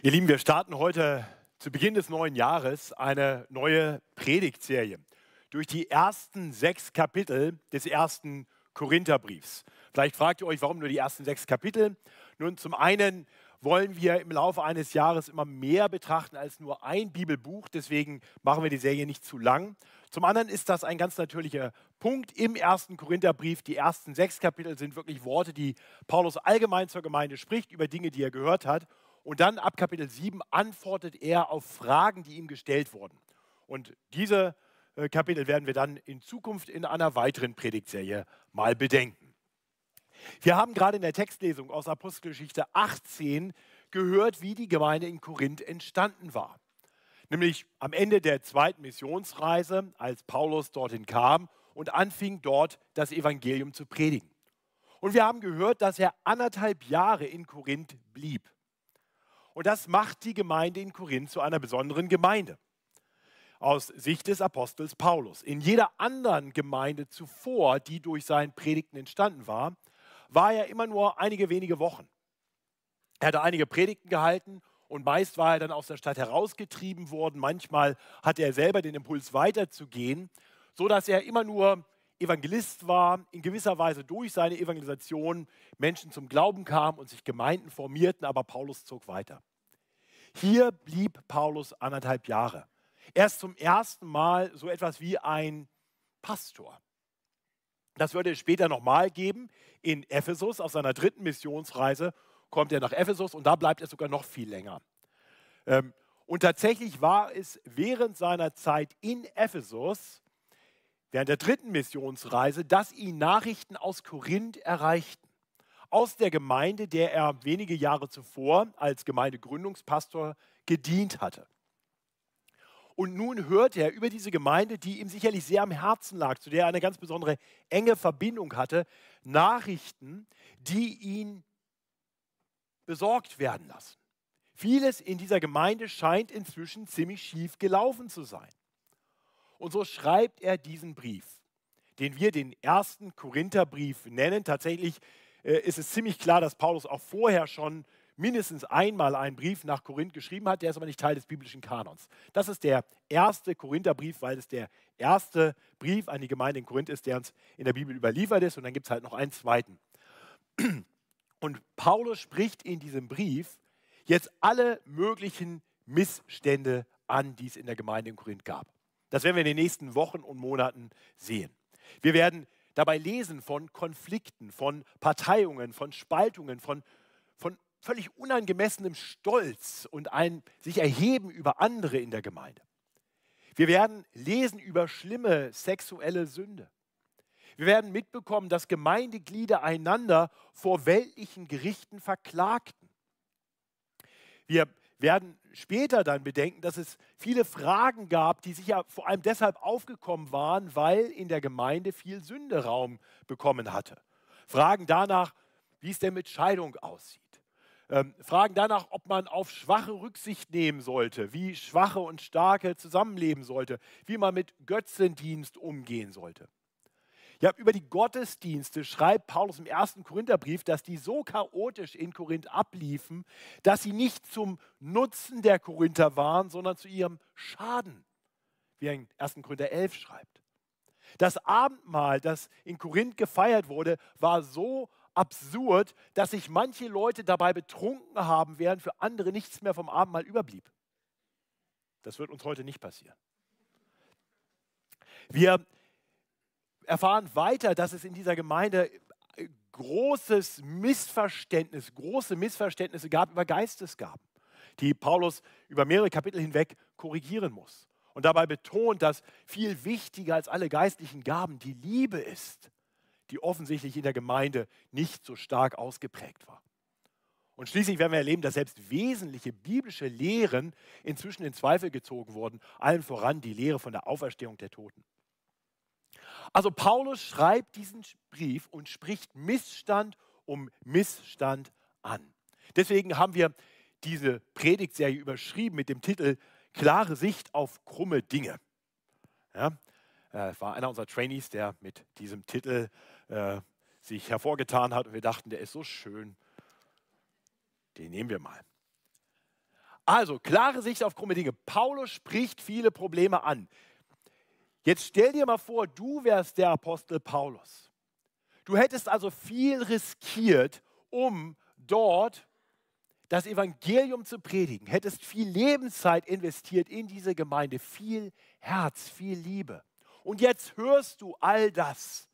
Ihr Lieben, wir starten heute zu Beginn des neuen Jahres eine neue Predigtserie durch die ersten sechs Kapitel des ersten Korintherbriefs. Vielleicht fragt ihr euch, warum nur die ersten sechs Kapitel? Nun, zum einen wollen wir im Laufe eines Jahres immer mehr betrachten als nur ein Bibelbuch. Deswegen machen wir die Serie nicht zu lang. Zum anderen ist das ein ganz natürlicher Punkt im ersten Korintherbrief. Die ersten sechs Kapitel sind wirklich Worte, die Paulus allgemein zur Gemeinde spricht, über Dinge, die er gehört hat. Und dann ab Kapitel 7 antwortet er auf Fragen, die ihm gestellt wurden. Und diese äh, Kapitel werden wir dann in Zukunft in einer weiteren Predigtserie mal bedenken. Wir haben gerade in der Textlesung aus Apostelgeschichte 18 gehört, wie die Gemeinde in Korinth entstanden war. Nämlich am Ende der zweiten Missionsreise, als Paulus dorthin kam und anfing dort das Evangelium zu predigen. Und wir haben gehört, dass er anderthalb Jahre in Korinth blieb. Und das macht die Gemeinde in Korinth zu einer besonderen Gemeinde. Aus Sicht des Apostels Paulus. In jeder anderen Gemeinde zuvor, die durch sein Predigten entstanden war, war er immer nur einige wenige Wochen. Er hatte einige Predigten gehalten und meist war er dann aus der Stadt herausgetrieben worden. Manchmal hatte er selber den Impuls weiterzugehen, so dass er immer nur Evangelist war, in gewisser Weise durch seine Evangelisation Menschen zum Glauben kamen und sich Gemeinden formierten, aber Paulus zog weiter. Hier blieb Paulus anderthalb Jahre. Erst zum ersten Mal so etwas wie ein Pastor. Das würde es später nochmal geben in Ephesus. Auf seiner dritten Missionsreise kommt er nach Ephesus und da bleibt er sogar noch viel länger. Ähm, und tatsächlich war es während seiner Zeit in Ephesus, während der dritten Missionsreise, dass ihn Nachrichten aus Korinth erreichten aus der Gemeinde, der er wenige Jahre zuvor als Gemeindegründungspastor gedient hatte. Und nun hört er über diese Gemeinde, die ihm sicherlich sehr am Herzen lag, zu der er eine ganz besondere enge Verbindung hatte, Nachrichten, die ihn besorgt werden lassen. Vieles in dieser Gemeinde scheint inzwischen ziemlich schief gelaufen zu sein. Und so schreibt er diesen Brief, den wir den ersten Korintherbrief nennen. Tatsächlich ist es ziemlich klar, dass Paulus auch vorher schon mindestens einmal einen Brief nach Korinth geschrieben hat, der ist aber nicht Teil des biblischen Kanons. Das ist der erste Korintherbrief, weil es der erste Brief an die Gemeinde in Korinth ist, der uns in der Bibel überliefert ist. Und dann gibt es halt noch einen zweiten. Und Paulus spricht in diesem Brief jetzt alle möglichen Missstände an, die es in der Gemeinde in Korinth gab. Das werden wir in den nächsten Wochen und Monaten sehen. Wir werden dabei lesen von Konflikten, von Parteiungen, von Spaltungen, von, von völlig unangemessenem Stolz und ein sich erheben über andere in der Gemeinde. Wir werden lesen über schlimme sexuelle Sünde. Wir werden mitbekommen, dass Gemeindeglieder einander vor weltlichen Gerichten verklagten. Wir werden später dann bedenken, dass es viele Fragen gab, die sicher vor allem deshalb aufgekommen waren, weil in der Gemeinde viel Sünde Raum bekommen hatte. Fragen danach, wie es denn mit Scheidung aussieht. Ähm, Fragen danach, ob man auf Schwache Rücksicht nehmen sollte, wie Schwache und Starke zusammenleben sollte, wie man mit Götzendienst umgehen sollte. Ja, über die Gottesdienste schreibt Paulus im ersten Korintherbrief, dass die so chaotisch in Korinth abliefen, dass sie nicht zum Nutzen der Korinther waren, sondern zu ihrem Schaden, wie er in 1. Korinther 11 schreibt. Das Abendmahl, das in Korinth gefeiert wurde, war so absurd, dass sich manche Leute dabei betrunken haben, während für andere nichts mehr vom Abendmahl überblieb. Das wird uns heute nicht passieren. Wir erfahren weiter, dass es in dieser Gemeinde äh, großes Missverständnis, große Missverständnisse gab über Geistesgaben, die Paulus über mehrere Kapitel hinweg korrigieren muss. Und dabei betont, dass viel wichtiger als alle geistlichen Gaben die Liebe ist, die offensichtlich in der Gemeinde nicht so stark ausgeprägt war. Und schließlich werden wir erleben, dass selbst wesentliche biblische Lehren inzwischen in Zweifel gezogen wurden, allen voran die Lehre von der Auferstehung der Toten. Also Paulus schreibt diesen Brief und spricht Missstand um Missstand an. Deswegen haben wir diese Predigtserie überschrieben mit dem Titel Klare Sicht auf krumme Dinge. Ja, äh, war einer unserer Trainees, der mit diesem Titel äh, sich hervorgetan hat und wir dachten, der ist so schön, den nehmen wir mal. Also, klare Sicht auf krumme Dinge. Paulus spricht viele Probleme an. Jetzt stell dir mal vor, du wärst der Apostel Paulus. Du hättest also viel riskiert, um dort das Evangelium zu predigen, hättest viel Lebenszeit investiert in diese Gemeinde, viel Herz, viel Liebe. Und jetzt hörst du all das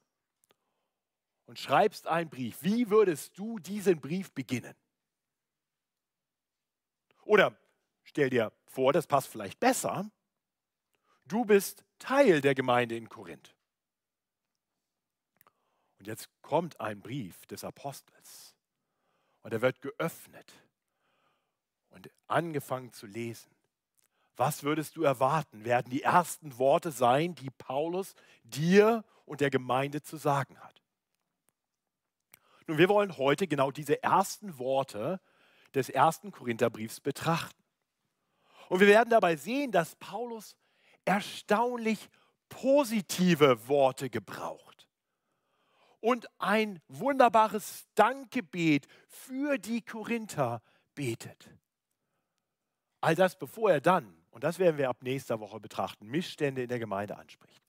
und schreibst einen Brief. Wie würdest du diesen Brief beginnen? Oder stell dir vor, das passt vielleicht besser. Du bist Teil der Gemeinde in Korinth. Und jetzt kommt ein Brief des Apostels und er wird geöffnet und angefangen zu lesen. Was würdest du erwarten, werden die ersten Worte sein, die Paulus dir und der Gemeinde zu sagen hat? Nun, wir wollen heute genau diese ersten Worte des ersten Korintherbriefs betrachten. Und wir werden dabei sehen, dass Paulus erstaunlich positive Worte gebraucht und ein wunderbares Dankgebet für die Korinther betet. All das, bevor er dann, und das werden wir ab nächster Woche betrachten, Missstände in der Gemeinde anspricht.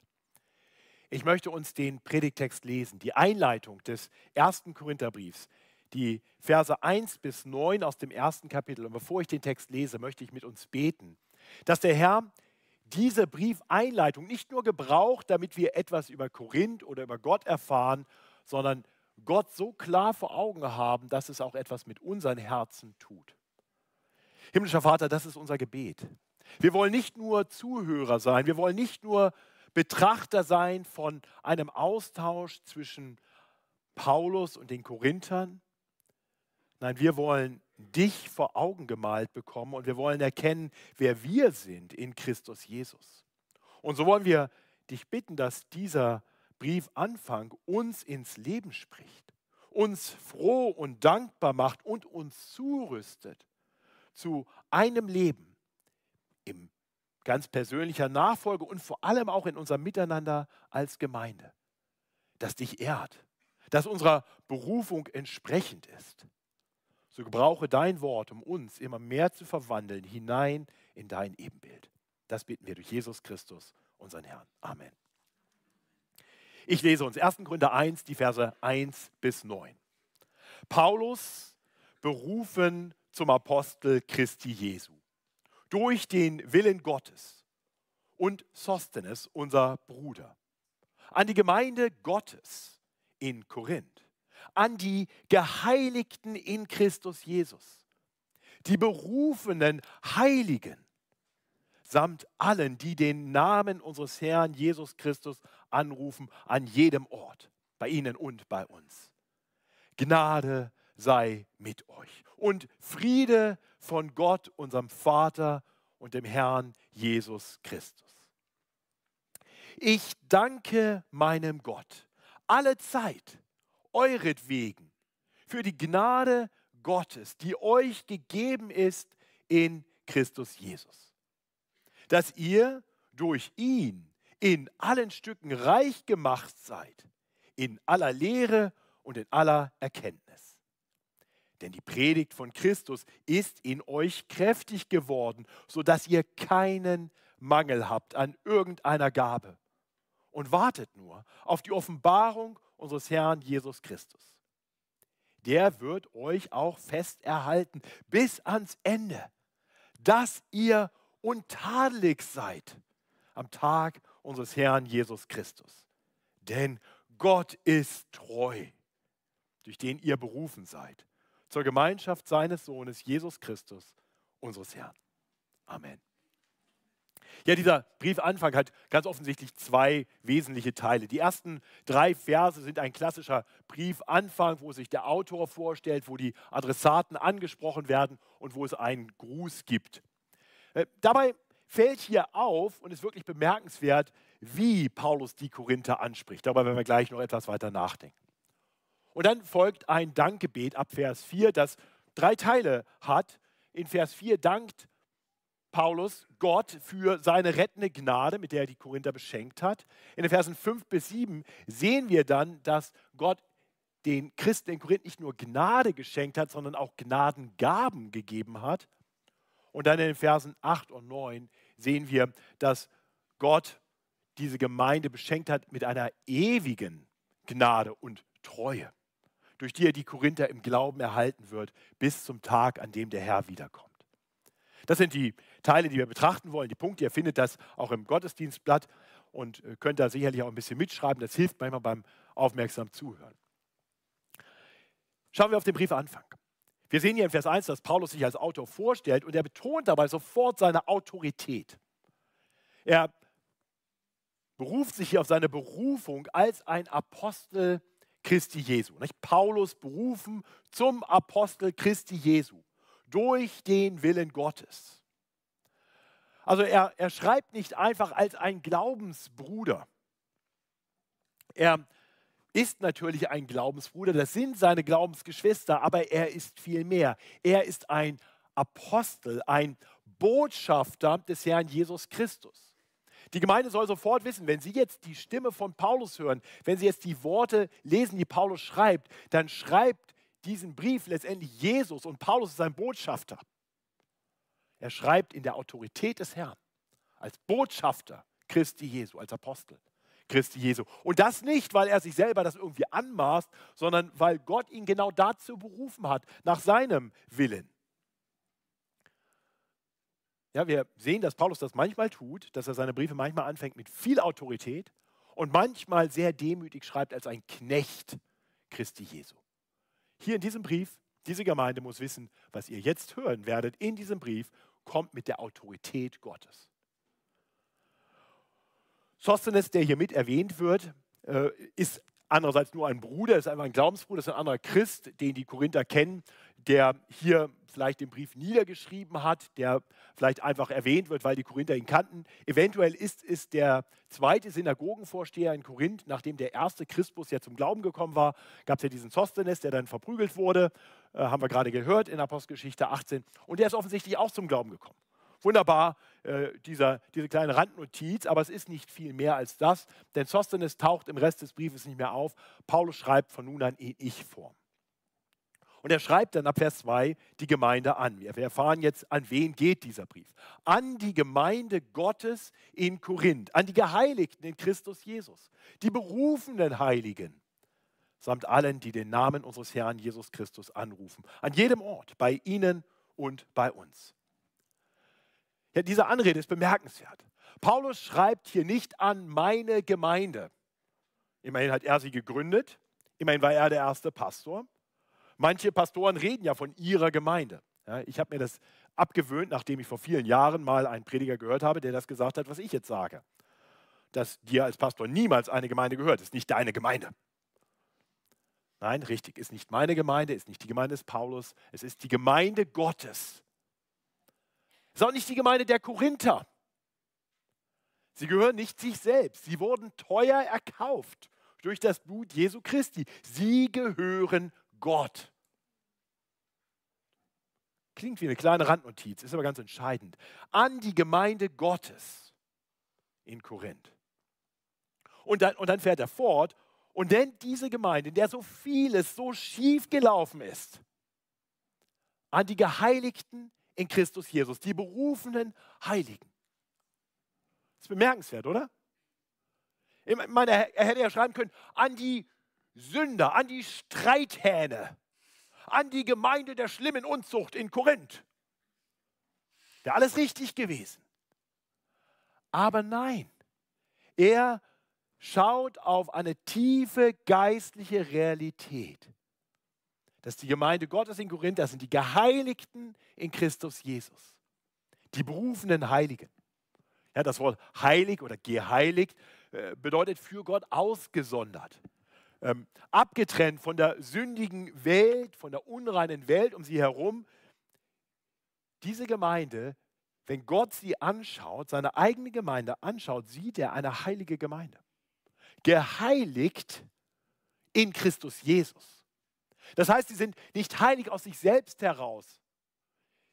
Ich möchte uns den Predigtext lesen, die Einleitung des ersten Korintherbriefs, die Verse 1 bis 9 aus dem ersten Kapitel. Und bevor ich den Text lese, möchte ich mit uns beten, dass der Herr diese Briefeinleitung nicht nur gebraucht, damit wir etwas über Korinth oder über Gott erfahren, sondern Gott so klar vor Augen haben, dass es auch etwas mit unseren Herzen tut. Himmlischer Vater, das ist unser Gebet. Wir wollen nicht nur Zuhörer sein, wir wollen nicht nur Betrachter sein von einem Austausch zwischen Paulus und den Korinthern. Nein, wir wollen dich vor Augen gemalt bekommen und wir wollen erkennen, wer wir sind in Christus Jesus. Und so wollen wir dich bitten, dass dieser Briefanfang uns ins Leben spricht, uns froh und dankbar macht und uns zurüstet zu einem Leben im ganz persönlicher Nachfolge und vor allem auch in unserem Miteinander als Gemeinde, das dich ehrt, das unserer Berufung entsprechend ist. So gebrauche dein Wort, um uns immer mehr zu verwandeln hinein in dein Ebenbild. Das bitten wir durch Jesus Christus, unseren Herrn. Amen. Ich lese uns 1. Korinther 1, die Verse 1 bis 9. Paulus, berufen zum Apostel Christi Jesu. Durch den Willen Gottes und Sostenes, unser Bruder. An die Gemeinde Gottes in Korinth. An die Geheiligten in Christus Jesus. Die berufenen Heiligen samt allen, die den Namen unseres Herrn Jesus Christus anrufen, an jedem Ort, bei ihnen und bei uns. Gnade sei mit euch und Friede von Gott, unserem Vater und dem Herrn Jesus Christus. Ich danke meinem Gott alle Zeit euretwegen für die Gnade Gottes, die euch gegeben ist in Christus Jesus. Dass ihr durch ihn in allen Stücken reich gemacht seid, in aller Lehre und in aller Erkenntnis denn die Predigt von Christus ist in euch kräftig geworden, sodass ihr keinen Mangel habt an irgendeiner Gabe. Und wartet nur auf die Offenbarung unseres Herrn Jesus Christus. Der wird euch auch fest erhalten bis ans Ende, dass ihr untadelig seid am Tag unseres Herrn Jesus Christus. Denn Gott ist treu, durch den ihr berufen seid zur Gemeinschaft seines Sohnes Jesus Christus, unseres Herrn. Amen. Ja, dieser Briefanfang hat ganz offensichtlich zwei wesentliche Teile. Die ersten drei Verse sind ein klassischer Briefanfang, wo sich der Autor vorstellt, wo die Adressaten angesprochen werden und wo es einen Gruß gibt. Äh, dabei fällt hier auf und ist wirklich bemerkenswert, wie Paulus die Korinther anspricht. Darüber werden wir gleich noch etwas weiter nachdenken. Und dann folgt ein Dankgebet ab Vers 4, das drei Teile hat. In Vers 4 dankt Paulus Gott für seine rettende Gnade, mit der er die Korinther beschenkt hat. In den Versen 5 bis 7 sehen wir dann, dass Gott den Christen in Korinth nicht nur Gnade geschenkt hat, sondern auch Gnadengaben gegeben hat. Und dann in den Versen 8 und 9 sehen wir, dass Gott diese Gemeinde beschenkt hat mit einer ewigen Gnade und Treue, durch die er die Korinther im Glauben erhalten wird, bis zum Tag, an dem der Herr wiederkommt. Das sind die Teile, die wir betrachten wollen, die Punkte. Ihr findet das auch im Gottesdienstblatt und äh, könnt da sicherlich auch ein bisschen mitschreiben. Das hilft manchmal beim aufmerksam Zuhören. Schauen wir auf den Brief Anfang. Wir sehen hier in Vers 1, dass Paulus sich als Autor vorstellt und er betont dabei sofort seine Autorität. Er beruft sich hier auf seine Berufung als ein Apostel Christi Jesu. Nicht? Paulus berufen zum Apostel Christi Jesu durch den Willen Gottes. Also er, er schreibt nicht einfach als ein Glaubensbruder. Er ist natürlich ein Glaubensbruder, das sind seine Glaubensgeschwister, aber er ist viel mehr. Er ist ein Apostel, ein Botschafter des Herrn Jesus Christus. Die Gemeinde soll sofort wissen, wenn sie jetzt die Stimme von Paulus hören, wenn sie jetzt die Worte lesen, die Paulus schreibt, dann schreibt diesen Brief letztendlich Jesus und Paulus ist sein Botschafter. Er schreibt in der Autorität des Herrn als Botschafter Christi Jesu, als Apostel Christi Jesu. Und das nicht, weil er sich selber das irgendwie anmaßt, sondern weil Gott ihn genau dazu berufen hat, nach seinem Willen. Ja, wir sehen, dass Paulus das manchmal tut, dass er seine Briefe manchmal anfängt mit viel Autorität und manchmal sehr demütig schreibt als ein Knecht Christi Jesu. Hier in diesem Brief, diese Gemeinde muss wissen, was ihr jetzt hören werdet in diesem Brief, kommt mit der Autorität Gottes. Sosthenes, der hier mit erwähnt wird, äh, ist andererseits nur ein Bruder, ist einfach ein Glaubensbruder, ist ein anderer Christ, den die Korinther kennen, der hier vielleicht den Brief niedergeschrieben hat, der vielleicht einfach erwähnt wird, weil die Korinther ihn kannten. Eventuell ist es der zweite Synagogenvorsteher in Korinth, nachdem der erste Christus ja zum Glauben gekommen war, gab es ja diesen Sosthenes, der dann verprügelt wurde, äh, haben wir gerade gehört in Apostelgeschichte 18. Und der ist offensichtlich auch zum Glauben gekommen. Wunderbar, äh, dieser, diese kleine Randnotiz, aber es ist nicht viel mehr als das, denn Sosthenes taucht im Rest des Briefes nicht mehr auf. Paulus schreibt von nun an in Ich-Form. Und er schreibt dann ab Vers 2 die Gemeinde an. Wir erfahren jetzt, an wen geht dieser Brief. An die Gemeinde Gottes in Korinth, an die Geheiligten in Christus Jesus, die berufenen Heiligen, samt allen, die den Namen unseres Herrn Jesus Christus anrufen. An jedem Ort, bei ihnen und bei uns. Ja, diese Anrede ist bemerkenswert. Paulus schreibt hier nicht an meine Gemeinde. Immerhin hat er sie gegründet. Immerhin war er der erste Pastor. Manche Pastoren reden ja von ihrer Gemeinde. Ja, ich habe mir das abgewöhnt, nachdem ich vor vielen Jahren mal einen Prediger gehört habe, der das gesagt hat, was ich jetzt sage. Dass dir als Pastor niemals eine Gemeinde gehört. Ist nicht deine Gemeinde. Nein, richtig, ist nicht meine Gemeinde, ist nicht die Gemeinde des Paulus, es ist die Gemeinde Gottes. Es ist auch nicht die Gemeinde der Korinther. Sie gehören nicht sich selbst. Sie wurden teuer erkauft durch das Blut Jesu Christi. Sie gehören Gott. Klingt wie eine kleine Randnotiz, ist aber ganz entscheidend. An die Gemeinde Gottes in Korinth. Und dann, und dann fährt er fort und nennt diese Gemeinde, in der so vieles so schief gelaufen ist, an die Geheiligten in Christus Jesus, die berufenen Heiligen. Das ist bemerkenswert, oder? Ich meine, er hätte ja schreiben können, an die Sünder, an die Streithähne, an die Gemeinde der schlimmen Unzucht in Korinth. Wäre alles richtig gewesen. Aber nein, er schaut auf eine tiefe geistliche Realität. Dass die Gemeinde Gottes in Korinth, das sind die Geheiligten in Christus Jesus. Die berufenen Heiligen. Ja, das Wort heilig oder geheiligt äh, bedeutet für Gott ausgesondert ähm, abgetrennt von der sündigen Welt, von der unreinen Welt um sie herum. Diese Gemeinde, wenn Gott sie anschaut, seine eigene Gemeinde anschaut, sieht er eine heilige Gemeinde. Geheiligt in Christus Jesus. Das heißt, sie sind nicht heilig aus sich selbst heraus.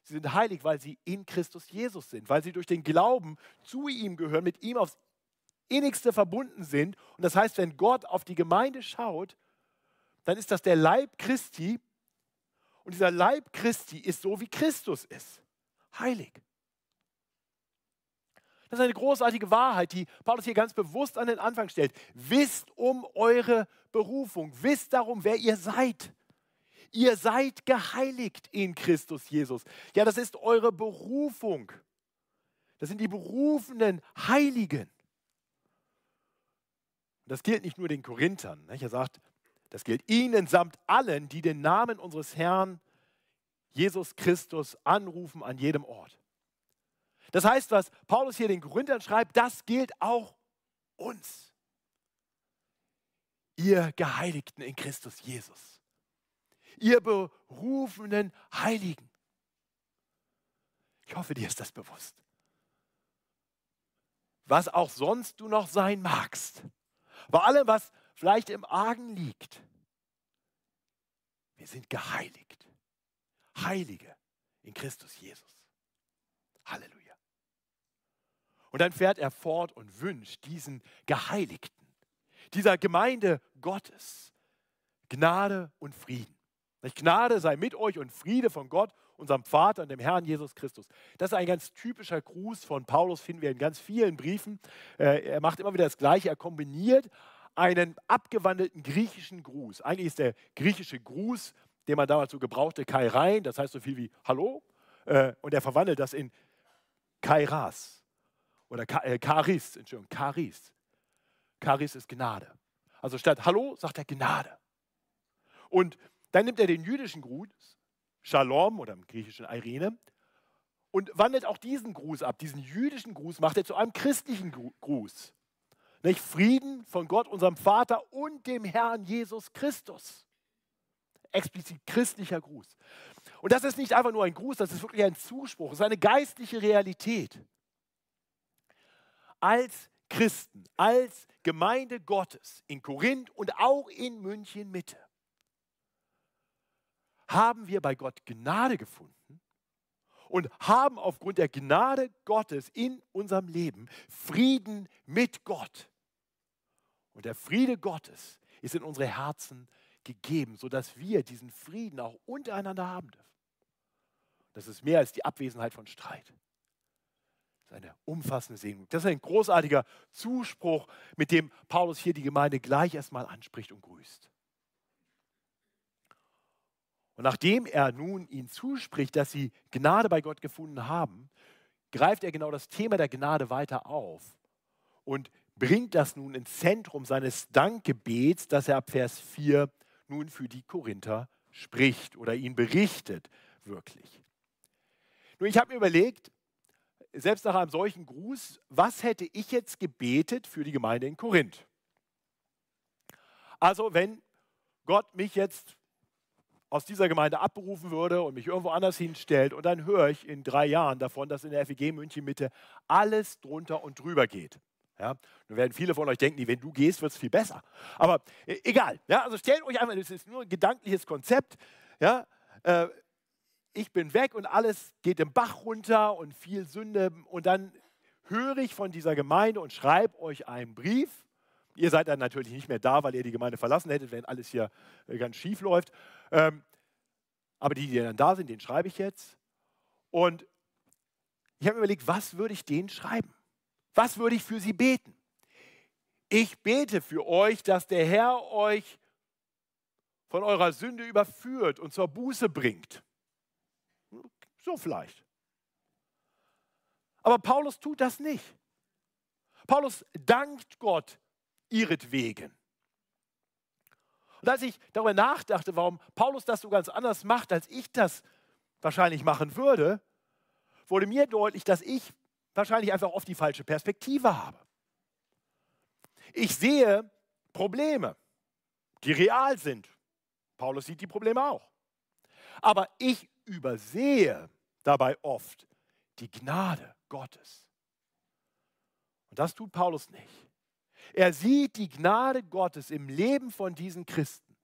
Sie sind heilig, weil sie in Christus Jesus sind, weil sie durch den Glauben zu ihm gehören, mit ihm aufs innigste verbunden sind. Und das heißt, wenn Gott auf die Gemeinde schaut, dann ist das der Leib Christi. Und dieser Leib Christi ist so, wie Christus ist. heilig. Das ist eine großartige Wahrheit, die Paulus hier ganz bewusst an den Anfang stellt. Wisst um eure Berufung, wisst darum, wer ihr seid. Ihr seid geheiligt in Christus Jesus. Ja, das ist eure Berufung. Das sind die berufenen Heiligen. Das gilt nicht nur den Korinthern. Er sagt, das gilt ihnen samt allen, die den Namen unseres Herrn Jesus Christus anrufen an jedem Ort. Das heißt, was Paulus hier den Korinthern schreibt, das gilt auch uns. Ihr Geheiligten in Christus Jesus. Ihr berufenen Heiligen. Ich hoffe, dir ist das bewusst. Was auch sonst du noch sein magst. Bei allem, was vielleicht im Argen liegt. Wir sind geheiligt. Heilige in Christus Jesus. Halleluja. Und dann fährt er fort und wünscht diesen Geheiligten, dieser Gemeinde Gottes, Gnade und Frieden. Gnade sei mit euch und Friede von Gott, unserem Vater und dem Herrn Jesus Christus. Das ist ein ganz typischer Gruß von Paulus, finden wir in ganz vielen Briefen. Äh, er macht immer wieder das Gleiche. Er kombiniert einen abgewandelten griechischen Gruß. Eigentlich ist der griechische Gruß, den man damals so gebrauchte, Kairein, das heißt so viel wie Hallo. Äh, und er verwandelt das in Kairas. Oder äh, Charis, Entschuldigung, Charis. Charis ist Gnade. Also statt Hallo sagt er Gnade. Und dann nimmt er den jüdischen Gruß, Shalom oder im griechischen Irene, und wandelt auch diesen Gruß ab. Diesen jüdischen Gruß macht er zu einem christlichen Gruß. Nicht? Frieden von Gott, unserem Vater und dem Herrn Jesus Christus. Explizit christlicher Gruß. Und das ist nicht einfach nur ein Gruß, das ist wirklich ein Zuspruch, das ist eine geistliche Realität als Christen, als Gemeinde Gottes in Korinth und auch in München Mitte haben wir bei Gott Gnade gefunden und haben aufgrund der Gnade Gottes in unserem Leben Frieden mit Gott. Und der Friede Gottes ist in unsere Herzen gegeben, sodass wir diesen Frieden auch untereinander haben dürfen. Das ist mehr als die Abwesenheit von Streit eine umfassende Segnung. Das ist ein großartiger Zuspruch, mit dem Paulus hier die Gemeinde gleich erstmal anspricht und grüßt. Und nachdem er nun ihnen zuspricht, dass sie Gnade bei Gott gefunden haben, greift er genau das Thema der Gnade weiter auf und bringt das nun ins Zentrum seines Dankgebets, das er ab Vers 4 nun für die Korinther spricht oder ihnen berichtet, wirklich. Nun, ich habe mir überlegt, selbst nach einem solchen Gruß, was hätte ich jetzt gebetet für die Gemeinde in Korinth? Also wenn Gott mich jetzt aus dieser Gemeinde abberufen würde und mich irgendwo anders hinstellt und dann höre ich in drei Jahren davon, dass in der FEG München Mitte alles drunter und drüber geht. Ja, nun werden viele von euch denken, wenn du gehst, wird es viel besser. Aber äh, egal. Ja, also stellt euch einfach, das ist nur ein gedankliches Konzept. Ja, äh, ich bin weg und alles geht im Bach runter und viel Sünde. Und dann höre ich von dieser Gemeinde und schreibe euch einen Brief. Ihr seid dann natürlich nicht mehr da, weil ihr die Gemeinde verlassen hättet, wenn alles hier äh, ganz schief läuft. Ähm, aber die, die dann da sind, den schreibe ich jetzt. Und ich habe mir überlegt, was würde ich denen schreiben? Was würde ich für sie beten? Ich bete für euch, dass der Herr euch von eurer Sünde überführt und zur Buße bringt. So vielleicht. Aber Paulus tut das nicht. Paulus dankt Gott ihretwegen. Und als ich darüber nachdachte, warum Paulus das so ganz anders macht, als ich das wahrscheinlich machen würde, wurde mir deutlich, dass ich wahrscheinlich einfach oft die falsche Perspektive habe. Ich sehe Probleme, die real sind. Paulus sieht die Probleme auch. Aber ich übersehe dabei oft die Gnade Gottes. Und das tut Paulus nicht. Er sieht die Gnade Gottes im Leben von diesen Christen.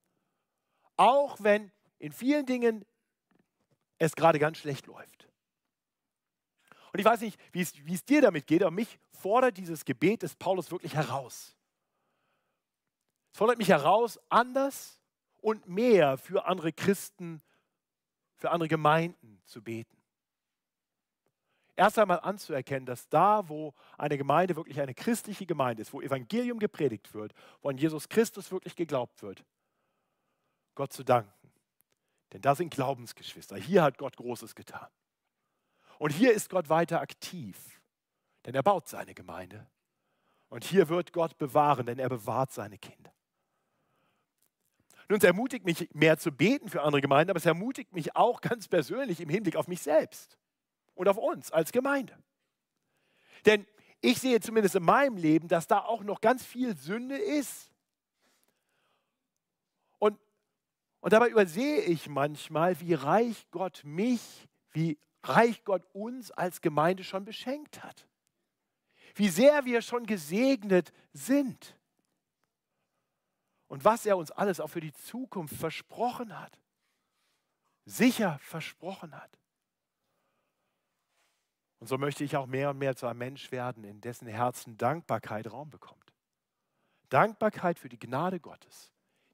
Auch wenn in vielen Dingen es gerade ganz schlecht läuft. Und ich weiß nicht, wie es, wie es dir damit geht, aber mich fordert dieses Gebet des Paulus wirklich heraus. Es fordert mich heraus, anders und mehr für andere Christen, für andere Gemeinden zu beten. Erst einmal anzuerkennen, dass da, wo eine Gemeinde wirklich eine christliche Gemeinde ist, wo Evangelium gepredigt wird, wo an Jesus Christus wirklich geglaubt wird, Gott zu danken. Denn da sind Glaubensgeschwister. Hier hat Gott Großes getan. Und hier ist Gott weiter aktiv, denn er baut seine Gemeinde. Und hier wird Gott bewahren, denn er bewahrt seine Kinder. Nun, es ermutigt mich mehr zu beten für andere Gemeinden, aber es ermutigt mich auch ganz persönlich im Hinblick auf mich selbst und auf uns als Gemeinde. Denn ich sehe zumindest in meinem Leben, dass da auch noch ganz viel Sünde ist. Und, und dabei übersehe ich manchmal, wie reich Gott mich, wie reich Gott uns als Gemeinde schon beschenkt hat. Wie sehr wir schon gesegnet sind und was er uns alles auch für die Zukunft versprochen hat, sicher versprochen hat. Und so möchte ich auch mehr und mehr zu einem Mensch werden, in dessen Herzen Dankbarkeit Raum bekommt. Dankbarkeit für die Gnade Gottes,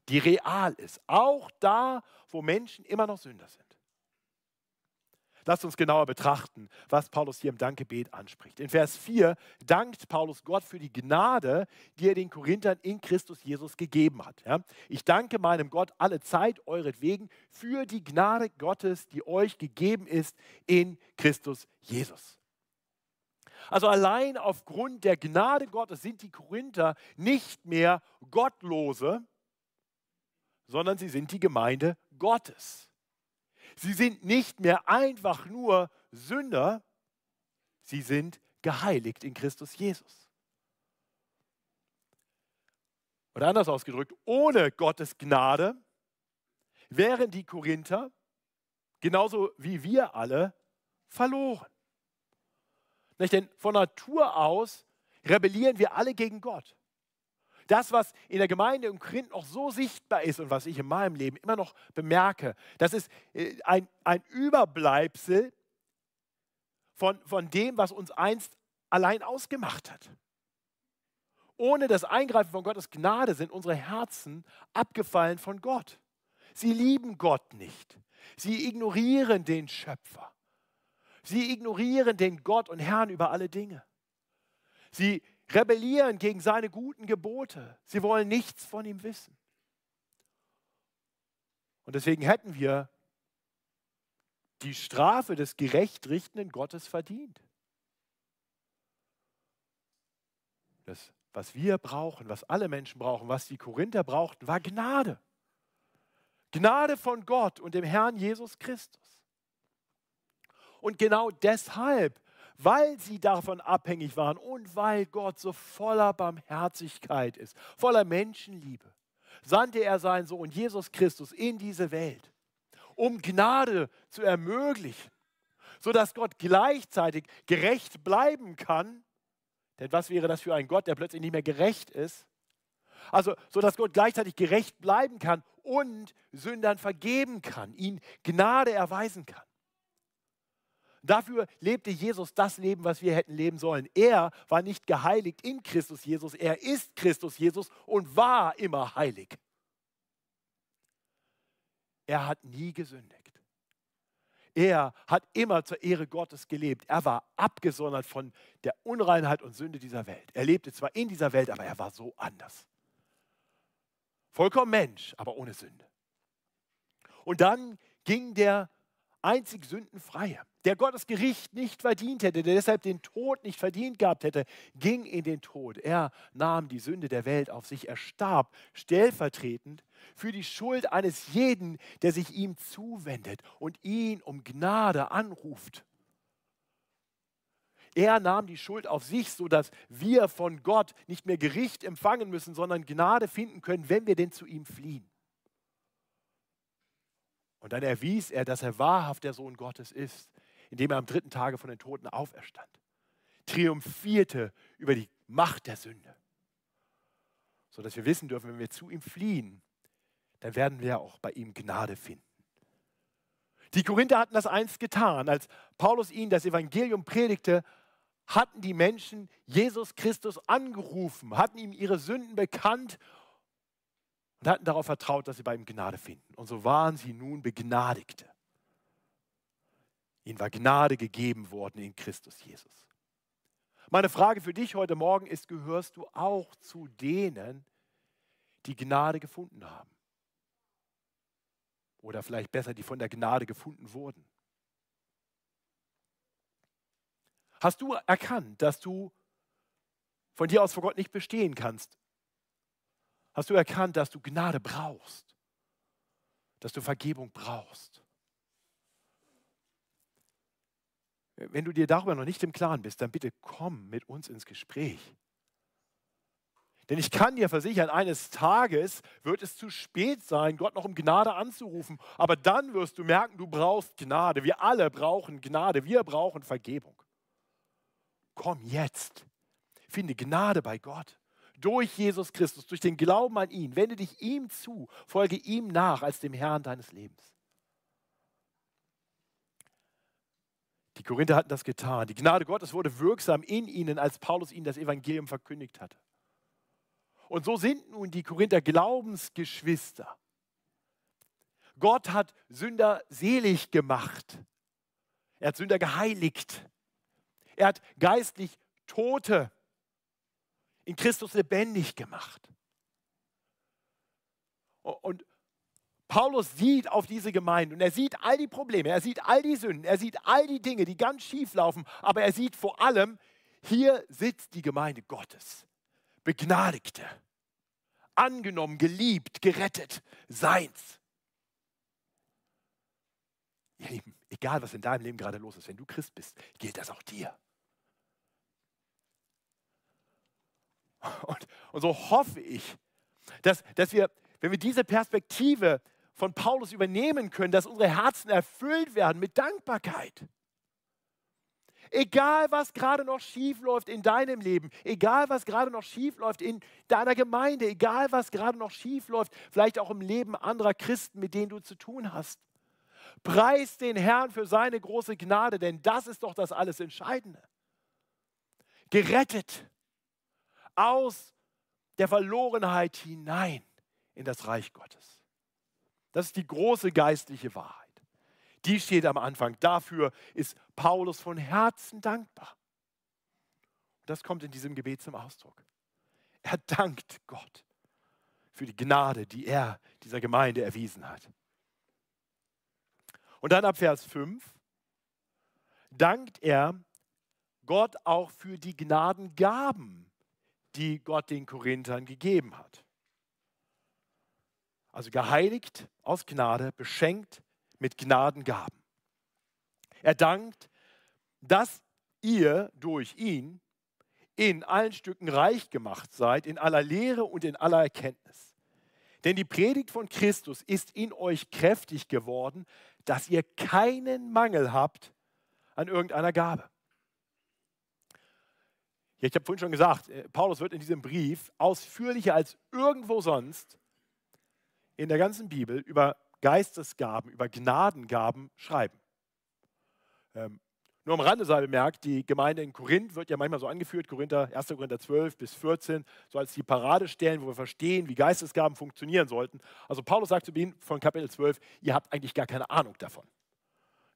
die real ist, auch da, wo Menschen immer noch Sünder sind. Lasst uns genauer betrachten, was Paulus hier im Dankgebet anspricht. In Vers 4 dankt Paulus Gott für die Gnade, die er den Korinthern in Christus Jesus gegeben hat. Ja? Ich danke meinem Gott alle Zeit euretwegen für die Gnade Gottes, die euch gegeben ist in Christus Jesus. Also allein aufgrund der Gnade Gottes sind die Korinther nicht mehr Gottlose, sondern sie sind die Gemeinde Gottes. Sie sind nicht mehr einfach nur Sünder, sie sind geheiligt in Christus Jesus. Oder anders ausgedrückt, ohne Gottes Gnade wären die Korinther, genauso wie wir alle, verloren. Nicht? Denn von Natur aus rebellieren wir alle gegen Gott. Das, was in der Gemeinde im Korinth noch so sichtbar ist und was ich in meinem Leben immer noch bemerke, das ist äh, ein, ein Überbleibsel von, von dem, was uns einst allein ausgemacht hat. Ohne das Eingreifen von Gottes Gnade sind unsere Herzen abgefallen von Gott. Sie lieben Gott nicht. Sie ignorieren den Schöpfer. Sie ignorieren den Gott und Herrn über alle Dinge. Sie rebellieren gegen seine guten Gebote. Sie wollen nichts von ihm wissen. Und deswegen hätten wir die Strafe des gerecht richtenden Gottes verdient. Das, was wir brauchen, was alle Menschen brauchen, was die Korinther brauchten, war Gnade. Gnade von Gott und dem Herrn Jesus Christus. Und genau deshalb weil sie davon abhängig waren und weil Gott so voller Barmherzigkeit ist, voller Menschenliebe, sandte er seinen Sohn Jesus Christus in diese Welt, um Gnade zu ermöglichen, sodass Gott gleichzeitig gerecht bleiben kann. Denn was wäre das für ein Gott, der plötzlich nicht mehr gerecht ist? Also, sodass Gott gleichzeitig gerecht bleiben kann und Sündern vergeben kann, ihnen Gnade erweisen kann. Dafür lebte Jesus das Leben, was wir hätten leben sollen. Er war nicht geheiligt in Christus Jesus, er ist Christus Jesus und war immer heilig. Er hat nie gesündigt. Er hat immer zur Ehre Gottes gelebt. Er war abgesondert von der Unreinheit und Sünde dieser Welt. Er lebte zwar in dieser Welt, aber er war so anders. Vollkommen Mensch, aber ohne Sünde. Und dann ging der einzig Sündenfreie, der Gottes Gericht nicht verdient hätte, der deshalb den Tod nicht verdient gehabt hätte, ging in den Tod. Er nahm die Sünde der Welt auf sich, er starb stellvertretend für die Schuld eines jeden, der sich ihm zuwendet und ihn um Gnade anruft. Er nahm die Schuld auf sich, sodass wir von Gott nicht mehr Gericht empfangen müssen, sondern Gnade finden können, wenn wir denn zu ihm fliehen. Und dann erwies er, dass er wahrhaft der Sohn Gottes ist, indem er am dritten Tage von den Toten auferstand. Triumphierte über die Macht der Sünde. Sodass wir wissen dürfen, wenn wir zu ihm fliehen, dann werden wir auch bei ihm Gnade finden. Die Korinther hatten das einst getan. Als Paulus ihnen das Evangelium predigte, hatten die Menschen Jesus Christus angerufen, hatten ihm ihre Sünden bekannt und hatten darauf vertraut, dass sie bei ihm Gnade finden. Und so waren sie nun Begnadigte. Ihnen war Gnade gegeben worden in Christus Jesus. Meine Frage für dich heute Morgen ist, gehörst du auch zu denen, die Gnade gefunden haben? Oder vielleicht besser, die von der Gnade gefunden wurden? Hast du erkannt, dass du von dir aus vor Gott nicht bestehen kannst? Hast du erkannt, dass du Gnade brauchst? Dass du Vergebung brauchst? Wenn du dir darüber noch nicht im Klaren bist, dann bitte komm mit uns ins Gespräch. Denn ich kann dir versichern, eines Tages wird es zu spät sein, Gott noch um Gnade anzurufen. Aber dann wirst du merken, du brauchst Gnade. Wir alle brauchen Gnade. Wir brauchen Vergebung. Komm jetzt. Finde Gnade bei Gott. Durch Jesus Christus, durch den Glauben an ihn. Wende dich ihm zu. Folge ihm nach als dem Herrn deines Lebens. Die Korinther hatten das getan. Die Gnade Gottes wurde wirksam in ihnen, als Paulus ihnen das Evangelium verkündigt hatte. Und so sind nun die Korinther Glaubensgeschwister. Gott hat Sünder selig gemacht. Er hat Sünder geheiligt. Er hat geistlich Tote in Christus lebendig gemacht. Und Paulus sieht auf diese Gemeinde und er sieht all die Probleme, er sieht all die Sünden, er sieht all die Dinge, die ganz schief laufen, aber er sieht vor allem, hier sitzt die Gemeinde Gottes, Begnadigte, angenommen, geliebt, gerettet, seins. Ihr Lieben, egal was in deinem Leben gerade los ist, wenn du Christ bist, gilt das auch dir. Und, und so hoffe ich, dass, dass wir, wenn wir diese Perspektive von Paulus übernehmen können, dass unsere Herzen erfüllt werden mit Dankbarkeit. Egal, was gerade noch schief läuft in deinem Leben, egal, was gerade noch schief läuft in deiner Gemeinde, egal, was gerade noch schief läuft, vielleicht auch im Leben anderer Christen, mit denen du zu tun hast. Preis den Herrn für seine große Gnade, denn das ist doch das alles Entscheidende. Gerettet aus der Verlorenheit hinein in das Reich Gottes. Das ist die große geistliche Wahrheit. Die steht am Anfang. Dafür ist Paulus von Herzen dankbar. Und das kommt in diesem Gebet zum Ausdruck. Er dankt Gott für die Gnade, die er dieser Gemeinde erwiesen hat. Und dann ab Vers 5 dankt er Gott auch für die Gnadengaben, die Gott den Korinthern gegeben hat also geheiligt aus Gnade, beschenkt mit Gnadengaben. Er dankt, dass ihr durch ihn in allen Stücken reich gemacht seid, in aller Lehre und in aller Erkenntnis. Denn die Predigt von Christus ist in euch kräftig geworden, dass ihr keinen Mangel habt an irgendeiner Gabe. Ja, ich habe vorhin schon gesagt, äh, Paulus wird in diesem Brief ausführlicher als irgendwo sonst in der ganzen Bibel über Geistesgaben, über Gnadengaben schreiben. Ähm, nur am Rande sei bemerkt, die Gemeinde in Korinth wird ja manchmal so angeführt, Korinther, 1. Korinther 12 bis 14, so als die Paradestellen, wo wir verstehen, wie Geistesgaben funktionieren sollten. Also Paulus sagt zu ihnen von Kapitel 12, ihr habt eigentlich gar keine Ahnung davon.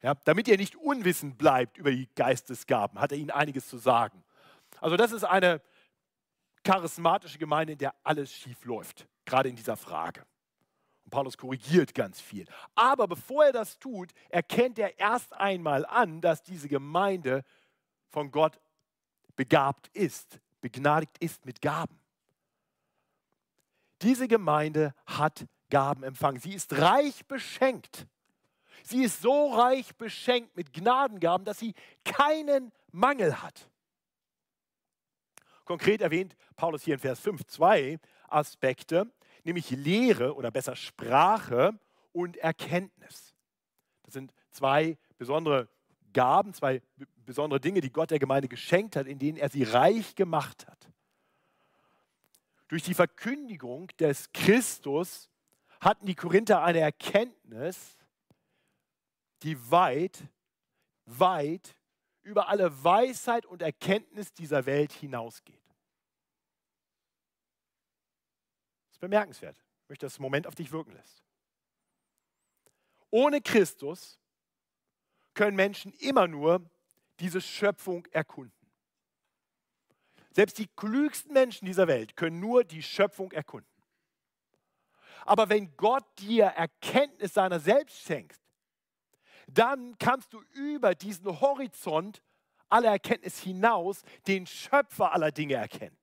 Ja, damit ihr nicht unwissend bleibt über die Geistesgaben, hat er ihnen einiges zu sagen. Also das ist eine charismatische Gemeinde, in der alles schief läuft, gerade in dieser Frage. Paulus korrigiert ganz viel. Aber bevor er das tut, erkennt er erst einmal an, dass diese Gemeinde von Gott begabt ist, begnadigt ist mit Gaben. Diese Gemeinde hat Gaben empfangen. Sie ist reich beschenkt. Sie ist so reich beschenkt mit Gnadengaben, dass sie keinen Mangel hat. Konkret erwähnt Paulus hier in Vers 5 zwei Aspekte, nämlich Lehre oder besser Sprache und Erkenntnis. Das sind zwei besondere Gaben, zwei besondere Dinge, die Gott der Gemeinde geschenkt hat, in denen er sie reich gemacht hat. Durch die Verkündigung des Christus hatten die Korinther eine Erkenntnis, die weit, weit über alle Weisheit und Erkenntnis dieser Welt hinausgeht. Bemerkenswert. Ich möchte, dass das Moment auf dich wirken lässt. Ohne Christus können Menschen immer nur diese Schöpfung erkunden. Selbst die klügsten Menschen dieser Welt können nur die Schöpfung erkunden. Aber wenn Gott dir Erkenntnis seiner selbst schenkt, dann kannst du über diesen Horizont aller Erkenntnis hinaus den Schöpfer aller Dinge erkennen.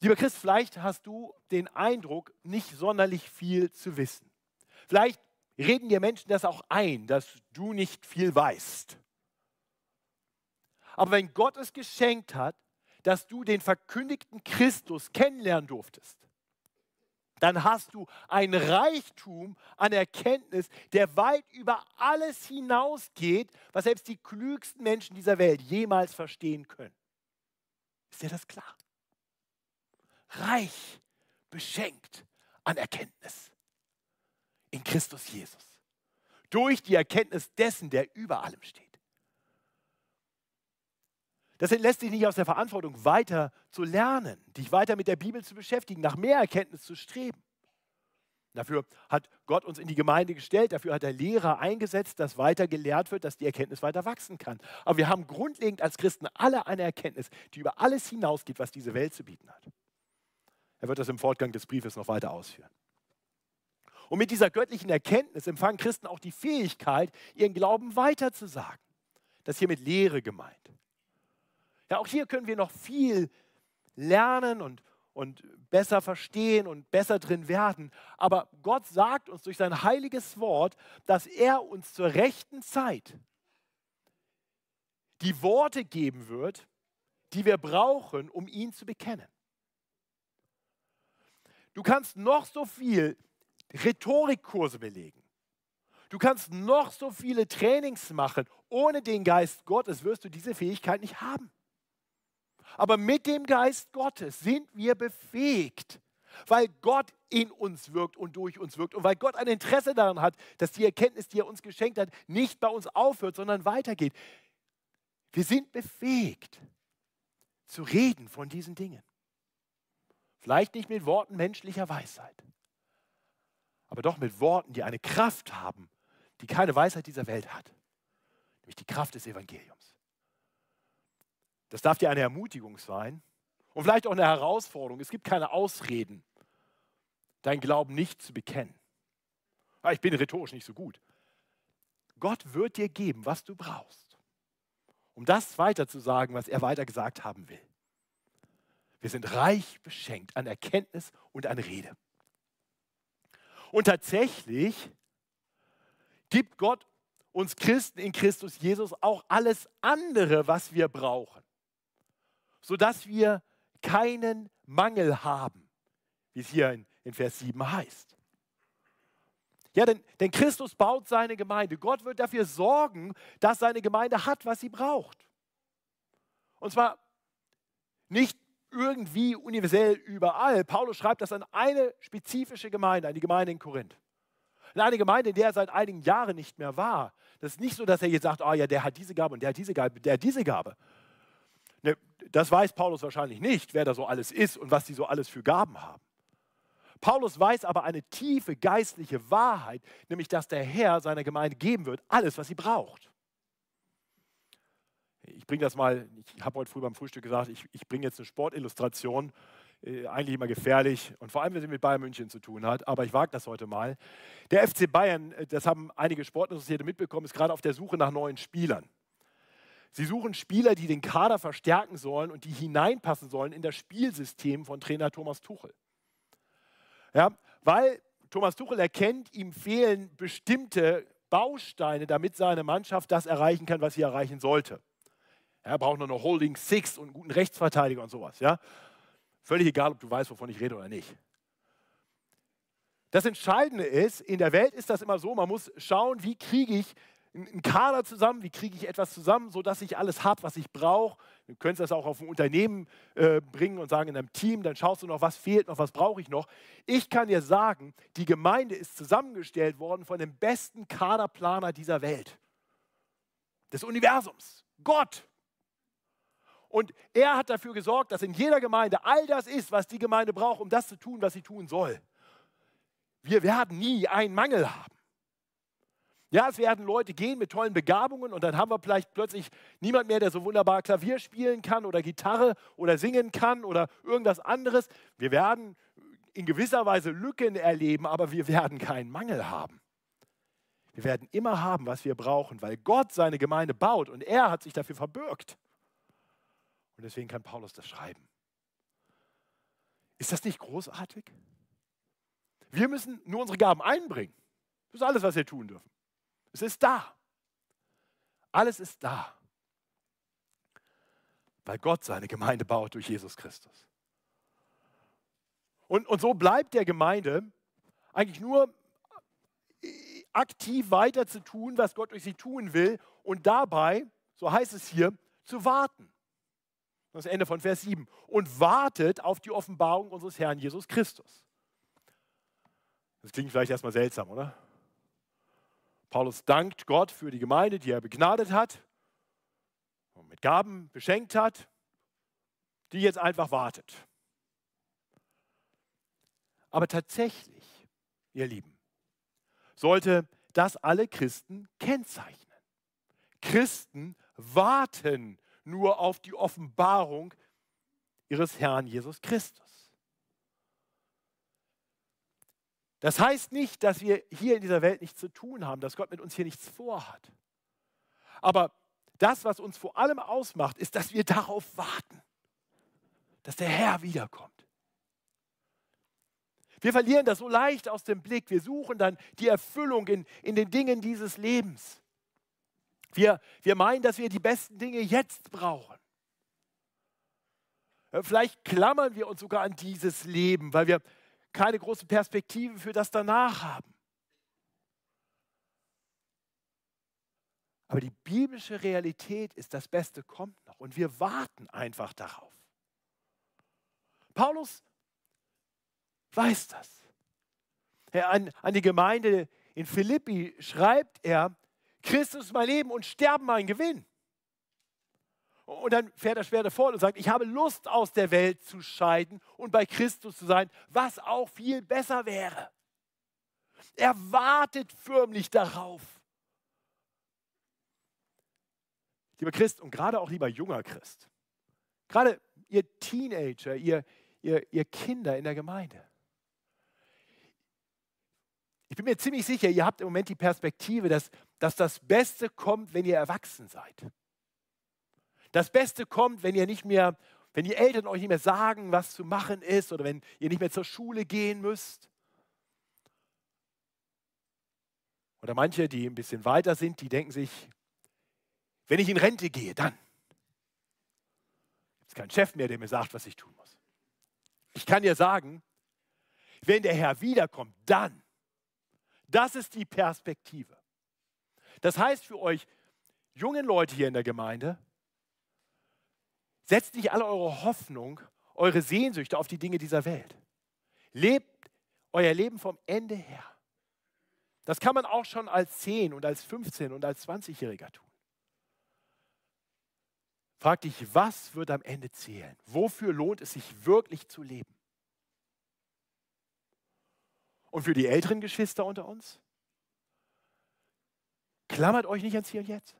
Lieber Christ, vielleicht hast du den Eindruck, nicht sonderlich viel zu wissen. Vielleicht reden dir Menschen das auch ein, dass du nicht viel weißt. Aber wenn Gott es geschenkt hat, dass du den verkündigten Christus kennenlernen durftest, dann hast du ein Reichtum an Erkenntnis, der weit über alles hinausgeht, was selbst die klügsten Menschen dieser Welt jemals verstehen können. Ist dir das klar? Reich, beschenkt an Erkenntnis in Christus Jesus. Durch die Erkenntnis dessen, der über allem steht. Das lässt dich nicht aus der Verantwortung, weiter zu lernen, dich weiter mit der Bibel zu beschäftigen, nach mehr Erkenntnis zu streben. Dafür hat Gott uns in die Gemeinde gestellt, dafür hat er Lehrer eingesetzt, dass weiter gelehrt wird, dass die Erkenntnis weiter wachsen kann. Aber wir haben grundlegend als Christen alle eine Erkenntnis, die über alles hinausgeht, was diese Welt zu bieten hat. Er wird das im Fortgang des Briefes noch weiter ausführen. Und mit dieser göttlichen Erkenntnis empfangen Christen auch die Fähigkeit, ihren Glauben weiterzusagen. Das ist hier mit Lehre gemeint. Ja, auch hier können wir noch viel lernen und, und besser verstehen und besser drin werden. Aber Gott sagt uns durch sein heiliges Wort, dass er uns zur rechten Zeit die Worte geben wird, die wir brauchen, um ihn zu bekennen. Du kannst noch so viel Rhetorikkurse belegen. Du kannst noch so viele Trainings machen. Ohne den Geist Gottes wirst du diese Fähigkeit nicht haben. Aber mit dem Geist Gottes sind wir befähigt, weil Gott in uns wirkt und durch uns wirkt und weil Gott ein Interesse daran hat, dass die Erkenntnis, die er uns geschenkt hat, nicht bei uns aufhört, sondern weitergeht. Wir sind befähigt zu reden von diesen Dingen. Vielleicht nicht mit Worten menschlicher Weisheit, aber doch mit Worten, die eine Kraft haben, die keine Weisheit dieser Welt hat, nämlich die Kraft des Evangeliums. Das darf dir eine Ermutigung sein und vielleicht auch eine Herausforderung. Es gibt keine Ausreden, dein Glauben nicht zu bekennen. Ah, ich bin rhetorisch nicht so gut. Gott wird dir geben, was du brauchst, um das weiterzusagen, was er weiter gesagt haben will. Wir sind reich beschenkt an Erkenntnis und an Rede. Und tatsächlich gibt Gott uns Christen in Christus Jesus auch alles andere, was wir brauchen, sodass wir keinen Mangel haben, wie es hier in, in Vers 7 heißt. Ja, denn, denn Christus baut seine Gemeinde. Gott wird dafür sorgen, dass seine Gemeinde hat, was sie braucht. Und zwar nicht irgendwie universell überall. Paulus schreibt das an eine spezifische Gemeinde, an die Gemeinde in Korinth. An eine Gemeinde, in der er seit einigen Jahren nicht mehr war. Das ist nicht so, dass er jetzt sagt, oh ja, der hat diese Gabe und der hat diese Gabe, der hat diese Gabe. Ne, das weiß Paulus wahrscheinlich nicht, wer da so alles ist und was die so alles für Gaben haben. Paulus weiß aber eine tiefe geistliche Wahrheit, nämlich dass der Herr seiner Gemeinde geben wird, alles, was sie braucht ich bringe das mal, ich habe heute früh beim Frühstück gesagt, ich, ich bringe jetzt eine Sportillustration, äh, eigentlich immer gefährlich und vor allem, wenn sie mit Bayern München zu tun hat, aber ich wage das heute mal. Der FC Bayern, äh, das haben einige Sportinteressierte mitbekommen, ist gerade auf der Suche nach neuen Spielern. Sie suchen Spieler, die den Kader verstärken sollen und die hineinpassen sollen in das Spielsystem von Trainer Thomas Tuchel. Ja, weil Thomas Tuchel erkennt, ihm fehlen bestimmte Bausteine, damit seine Mannschaft das erreichen kann, was sie erreichen sollte. Er braucht nur eine Holding Six und einen guten Rechtsverteidiger und sowas. Ja? Völlig egal, ob du weißt, wovon ich rede oder nicht. Das Entscheidende ist, in der Welt ist das immer so, man muss schauen, wie kriege ich einen Kader zusammen, wie kriege ich etwas zusammen, sodass ich alles habe, was ich brauche. Du könntest das auch auf ein Unternehmen äh, bringen und sagen, in einem Team, dann schaust du noch, was fehlt noch, was brauche ich noch. Ich kann dir sagen, die Gemeinde ist zusammengestellt worden von dem besten Kaderplaner dieser Welt, des Universums, Gott. Und er hat dafür gesorgt, dass in jeder Gemeinde all das ist, was die Gemeinde braucht, um das zu tun, was sie tun soll. wir werden nie einen Mangel haben. Ja, es werden Leute gehen mit tollen Begabungen und dann haben wir vielleicht plötzlich niemand mehr, der so wunderbar Klavier spielen kann oder Gitarre oder singen kann oder irgendwas anderes. Wir werden in gewisser Weise Lücken erleben, aber wir werden keinen Mangel haben. Wir werden immer haben, was wir brauchen, weil Gott seine Gemeinde baut und er hat sich dafür verbürgt. Und deswegen kann Paulus das schreiben. Ist das nicht großartig? Wir müssen nur unsere Gaben einbringen. Das ist alles, was wir tun dürfen. Es ist da. Alles ist da. Weil Gott seine Gemeinde baut durch Jesus Christus. Und, und so bleibt der Gemeinde eigentlich nur aktiv weiter zu tun, was Gott durch sie tun will und dabei, so heißt es hier, zu warten. Das Ende von Vers 7. Und wartet auf die Offenbarung unseres Herrn Jesus Christus. Das klingt vielleicht erstmal seltsam, oder? Paulus dankt Gott für die Gemeinde, die er begnadet hat und mit Gaben beschenkt hat, die jetzt einfach wartet. Aber tatsächlich, ihr Lieben, sollte das alle Christen kennzeichnen. Christen warten nur auf die Offenbarung ihres Herrn Jesus Christus. Das heißt nicht, dass wir hier in dieser Welt nichts zu tun haben, dass Gott mit uns hier nichts vorhat. Aber das, was uns vor allem ausmacht, ist, dass wir darauf warten, dass der Herr wiederkommt. Wir verlieren das so leicht aus dem Blick. Wir suchen dann die Erfüllung in, in den Dingen dieses Lebens. Wir, wir meinen, dass wir die besten Dinge jetzt brauchen. Äh, vielleicht klammern wir uns sogar an dieses Leben, weil wir keine große Perspektive für das danach haben. Aber die biblische Realität ist, das Beste kommt noch und wir warten einfach darauf. Paulus weiß das. An, an die Gemeinde in Philippi schreibt er, Christus mein Leben und Sterben mein Gewinn. Und dann fährt er später fort und sagt, ich habe Lust aus der Welt zu scheiden und bei Christus zu sein, was auch viel besser wäre. Er wartet förmlich darauf. Lieber Christ und gerade auch lieber junger Christ, gerade ihr Teenager, ihr, ihr, ihr Kinder in der Gemeinde, ich bin mir ziemlich sicher, ihr habt im Moment die Perspektive, dass, dass das Beste kommt, wenn ihr erwachsen seid. Das Beste kommt, wenn ihr nicht mehr, wenn die Eltern euch nicht mehr sagen, was zu machen ist oder wenn ihr nicht mehr zur Schule gehen müsst. Oder manche, die ein bisschen weiter sind, die denken sich, wenn ich in Rente gehe, dann gibt es keinen Chef mehr, der mir sagt, was ich tun muss. Ich kann dir sagen, wenn der Herr wiederkommt, dann das ist die Perspektive. Das heißt für euch jungen Leute hier in der Gemeinde, setzt nicht alle eure Hoffnung, eure Sehnsüchte auf die Dinge dieser Welt. Lebt euer Leben vom Ende her. Das kann man auch schon als 10 und als 15 und als 20-Jähriger tun. Frag dich, was wird am Ende zählen? Wofür lohnt es sich wirklich zu leben? Und für die älteren Geschwister unter uns? Klammert euch nicht ans Hier und Jetzt.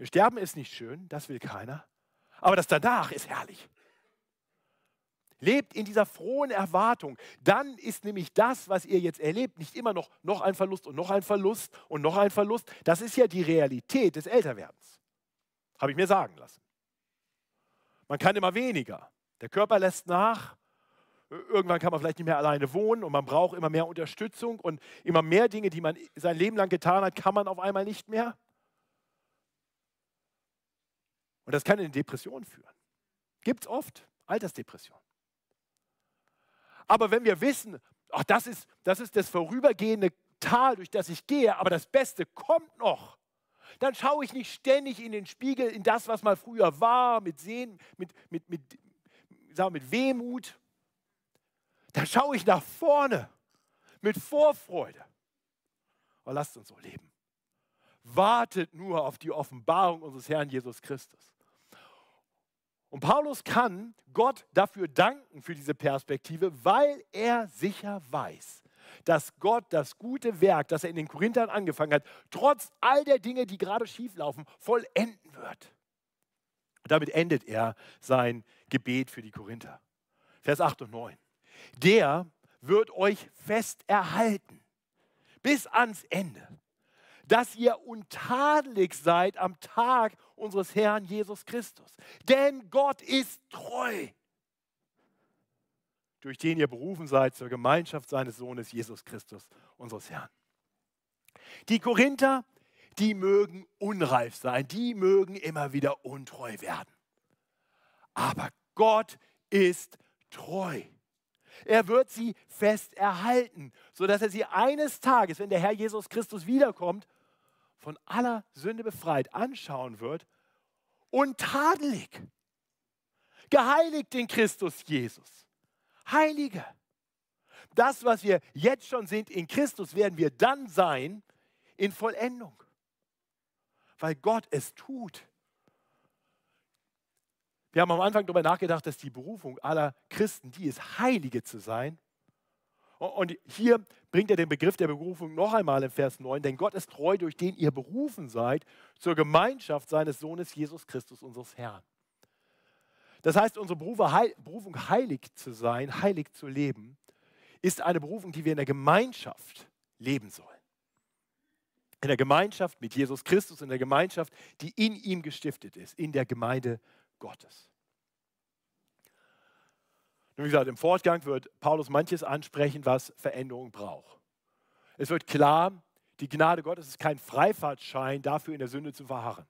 Sterben ist nicht schön, das will keiner. Aber das danach ist herrlich. Lebt in dieser frohen Erwartung. Dann ist nämlich das, was ihr jetzt erlebt, nicht immer noch, noch ein Verlust und noch ein Verlust und noch ein Verlust. Das ist ja die Realität des Älterwerdens. Habe ich mir sagen lassen. Man kann immer weniger. Der Körper lässt nach Irgendwann kann man vielleicht nicht mehr alleine wohnen und man braucht immer mehr Unterstützung und immer mehr Dinge, die man sein Leben lang getan hat, kann man auf einmal nicht mehr. Und das kann in Depressionen führen. Gibt es oft, Altersdepression. Aber wenn wir wissen, ach, das, ist, das ist das vorübergehende Tal, durch das ich gehe, aber das Beste kommt noch, dann schaue ich nicht ständig in den Spiegel, in das, was mal früher war, mit Sehen, mit, mit, mit, sagen mit Wehmut, da schaue ich nach vorne mit Vorfreude. Aber lasst uns so leben. Wartet nur auf die Offenbarung unseres Herrn Jesus Christus. Und Paulus kann Gott dafür danken für diese Perspektive, weil er sicher weiß, dass Gott das gute Werk, das er in den Korinthern angefangen hat, trotz all der Dinge, die gerade schieflaufen, vollenden wird. Damit endet er sein Gebet für die Korinther. Vers 8 und 9. Der wird euch fest erhalten bis ans Ende, dass ihr untadelig seid am Tag unseres Herrn Jesus Christus. Denn Gott ist treu, durch den ihr berufen seid zur Gemeinschaft seines Sohnes Jesus Christus, unseres Herrn. Die Korinther, die mögen unreif sein, die mögen immer wieder untreu werden. Aber Gott ist treu. Er wird sie fest erhalten, sodass er sie eines Tages, wenn der Herr Jesus Christus wiederkommt, von aller Sünde befreit anschauen wird und tadelig. Geheiligt in Christus Jesus. Heilige. Das, was wir jetzt schon sind in Christus, werden wir dann sein in Vollendung. Weil Gott es tut. Wir haben am Anfang darüber nachgedacht, dass die Berufung aller Christen die ist, Heilige zu sein. Und hier bringt er den Begriff der Berufung noch einmal in Vers 9, denn Gott ist treu, durch den ihr berufen seid zur Gemeinschaft seines Sohnes Jesus Christus, unseres Herrn. Das heißt, unsere Berufung, heilig zu sein, heilig zu leben, ist eine Berufung, die wir in der Gemeinschaft leben sollen. In der Gemeinschaft mit Jesus Christus, in der Gemeinschaft, die in ihm gestiftet ist, in der Gemeinde Gottes. Und wie gesagt, im Fortgang wird Paulus manches ansprechen, was Veränderung braucht. Es wird klar, die Gnade Gottes ist kein Freifahrtschein dafür, in der Sünde zu verharren.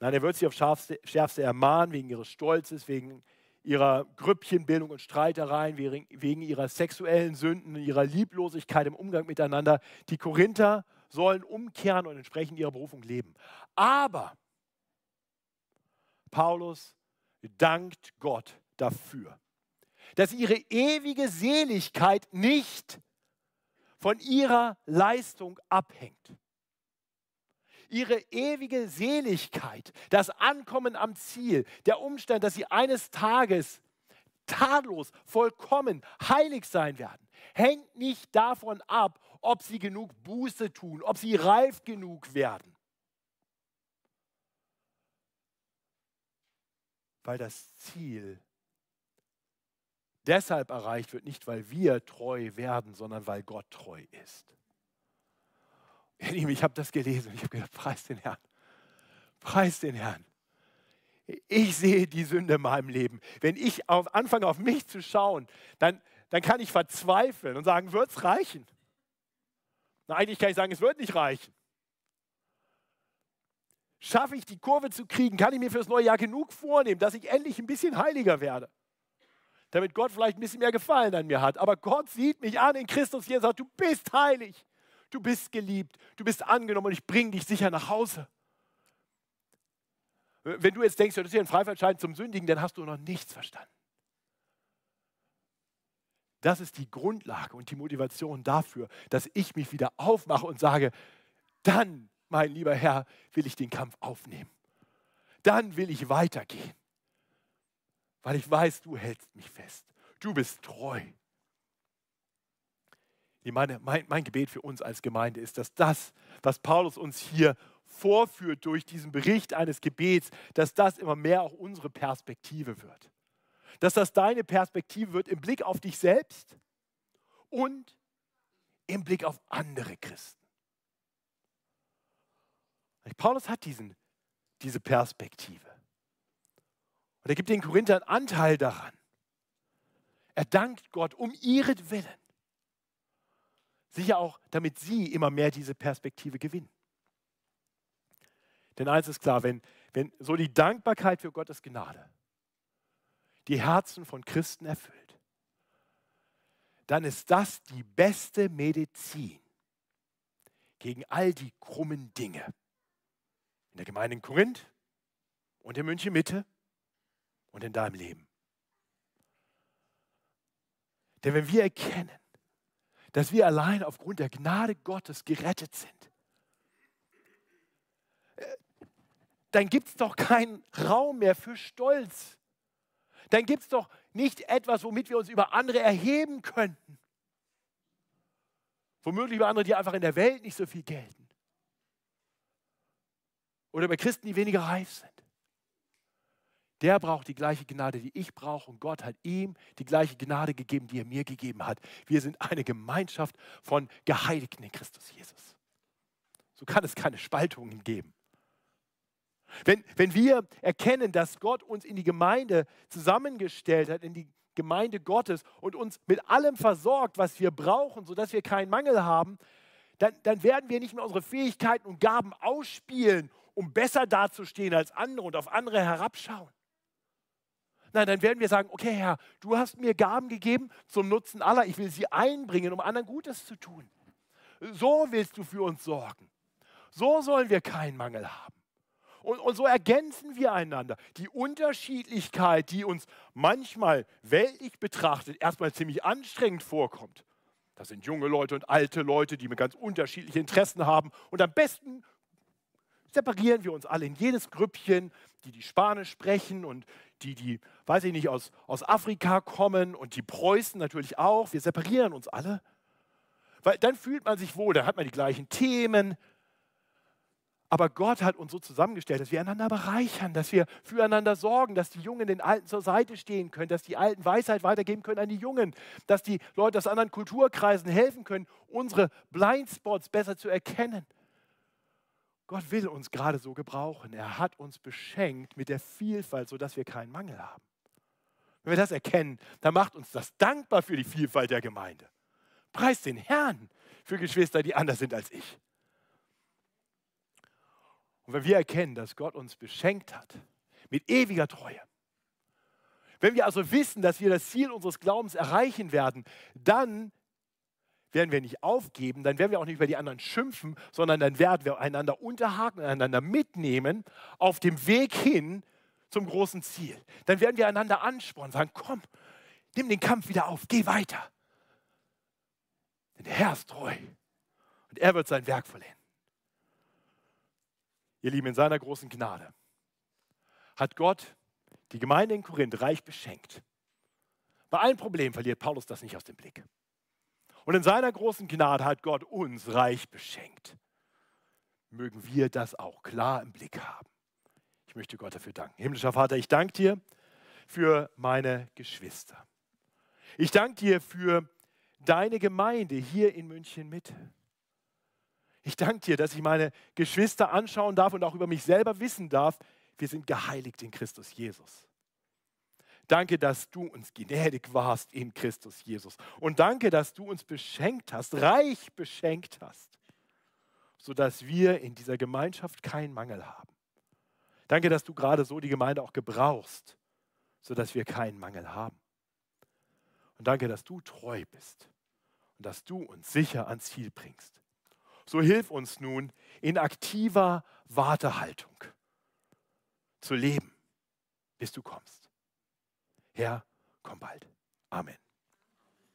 Nein, er wird sie auf Schärfste, Schärfste ermahnen, wegen ihres Stolzes, wegen ihrer Grüppchenbildung und Streitereien, wegen ihrer sexuellen Sünden, ihrer Lieblosigkeit im Umgang miteinander. Die Korinther sollen umkehren und entsprechend ihrer Berufung leben. Aber Paulus dankt Gott dafür, dass ihre ewige Seligkeit nicht von ihrer Leistung abhängt. Ihre ewige Seligkeit, das Ankommen am Ziel, der Umstand, dass sie eines Tages tadellos, vollkommen, heilig sein werden, hängt nicht davon ab, ob sie genug Buße tun, ob sie reif genug werden. Weil das Ziel deshalb erreicht wird, nicht weil wir treu werden, sondern weil Gott treu ist. Ich habe das gelesen und ich habe gedacht, preis den Herrn, preis den Herrn. Ich sehe die Sünde in meinem Leben. Wenn ich auf, anfange, auf mich zu schauen, dann, dann kann ich verzweifeln und sagen, wird es reichen? Na, eigentlich kann ich sagen, es wird nicht reichen. Schaffe ich die Kurve zu kriegen? Kann ich mir fürs neue Jahr genug vornehmen, dass ich endlich ein bisschen heiliger werde? Damit Gott vielleicht ein bisschen mehr Gefallen an mir hat. Aber Gott sieht mich an in Christus hier und sagt, du bist heilig, du bist geliebt, du bist angenommen und ich bringe dich sicher nach Hause. Wenn du jetzt denkst, das ist ja ein Freifahrtschein zum Sündigen, dann hast du noch nichts verstanden. Das ist die Grundlage und die Motivation dafür, dass ich mich wieder aufmache und sage, dann mein lieber Herr, will ich den Kampf aufnehmen. Dann will ich weitergehen, weil ich weiß, du hältst mich fest. Du bist treu. Meine, mein, mein Gebet für uns als Gemeinde ist, dass das, was Paulus uns hier vorführt durch diesen Bericht eines Gebets, dass das immer mehr auch unsere Perspektive wird. Dass das deine Perspektive wird im Blick auf dich selbst und im Blick auf andere Christen. Paulus hat diesen, diese Perspektive. Und er gibt den Korinthern Anteil daran. Er dankt Gott um ihretwillen. Sicher auch, damit sie immer mehr diese Perspektive gewinnen. Denn eins ist klar, wenn, wenn so die Dankbarkeit für Gottes Gnade die Herzen von Christen erfüllt, dann ist das die beste Medizin gegen all die krummen Dinge, in der Gemeinde in Korinth und in München Mitte und in deinem Leben. Denn wenn wir erkennen, dass wir allein aufgrund der Gnade Gottes gerettet sind, dann gibt es doch keinen Raum mehr für Stolz. dann gibt es doch nicht etwas, womit wir uns über andere erheben könnten. Womöglich über andere, die einfach in der Welt nicht so viel gelten. Oder über Christen, die weniger reif sind. Der braucht die gleiche Gnade, die ich brauche. Und Gott hat ihm die gleiche Gnade gegeben, die er mir gegeben hat. Wir sind eine Gemeinschaft von Geheiligten in Christus Jesus. So kann es keine Spaltungen geben. Wenn, wenn wir erkennen, dass Gott uns in die Gemeinde zusammengestellt hat, in die Gemeinde Gottes und uns mit allem versorgt, was wir brauchen, sodass wir keinen Mangel haben, dann, dann werden wir nicht mehr unsere Fähigkeiten und Gaben ausspielen, um besser dazustehen als andere und auf andere herabschauen. Nein, dann werden wir sagen, okay Herr, du hast mir Gaben gegeben zum Nutzen aller, ich will sie einbringen, um anderen Gutes zu tun. So willst du für uns sorgen. So sollen wir keinen Mangel haben. Und, und, so ergänzen wir einander. Die Unterschiedlichkeit, die uns manchmal weltlich betrachtet erstmal ziemlich anstrengend vorkommt. Das sind junge Leute und alte Leute, die mit ganz unterschiedlichen Interessen haben. Und am besten separieren wir uns alle in jedes Grüppchen, die die Spanisch sprechen und die, die, weiß ich nicht, aus, aus Afrika kommen und die Preußen natürlich auch. Wir separieren uns alle. Weil dann fühlt man sich wohl, dann hat man die gleichen Themen, aber Gott hat uns so zusammengestellt, dass wir einander bereichern, dass wir füreinander sorgen, dass die Jungen den Alten zur Seite stehen können, dass die Alten Weisheit weitergeben können an die Jungen, dass die Leute aus anderen Kulturkreisen helfen können, unsere Blindspots besser zu erkennen. Gott will uns gerade so gebrauchen. Er hat uns beschenkt mit der Vielfalt, sodass wir keinen Mangel haben. Wenn wir das erkennen, dann macht uns das dankbar für die Vielfalt der Gemeinde. Preis den Herrn für Geschwister, die anders sind als ich. Und wenn wir erkennen, dass Gott uns beschenkt hat mit ewiger Treue, wenn wir also wissen, dass wir das Ziel unseres Glaubens erreichen werden, dann werden wir nicht aufgeben, dann werden wir auch nicht über die anderen schimpfen, sondern dann werden wir einander unterhaken, einander mitnehmen auf dem Weg hin zum großen Ziel. Dann werden wir einander anspornen, sagen, komm, nimm den Kampf wieder auf, geh weiter. Denn der Herr ist treu und er wird sein Werk vollenden. Ihr Lieben, in seiner großen Gnade hat Gott die Gemeinde in Korinth reich beschenkt. Bei allen Problemen verliert Paulus das nicht aus dem Blick. Und in seiner großen Gnade hat Gott uns reich beschenkt. Mögen wir das auch klar im Blick haben. Ich möchte Gott dafür danken. Himmlischer Vater, ich danke dir für meine Geschwister. Ich danke dir für deine Gemeinde hier in München Mitte. Ich danke dir, dass ich meine Geschwister anschauen darf und auch über mich selber wissen darf, wir sind geheiligt in Christus Jesus. Danke, dass du uns gnädig warst in Christus Jesus. Und danke, dass du uns beschenkt hast, reich beschenkt hast, sodass wir in dieser Gemeinschaft keinen Mangel haben. Danke, dass du gerade so die Gemeinde auch gebrauchst, sodass wir keinen Mangel haben. Und danke, dass du treu bist und dass du uns sicher ans Ziel bringst. So hilf uns nun in aktiver Wartehaltung zu leben, bis du kommst. Herr, komm bald. Amen.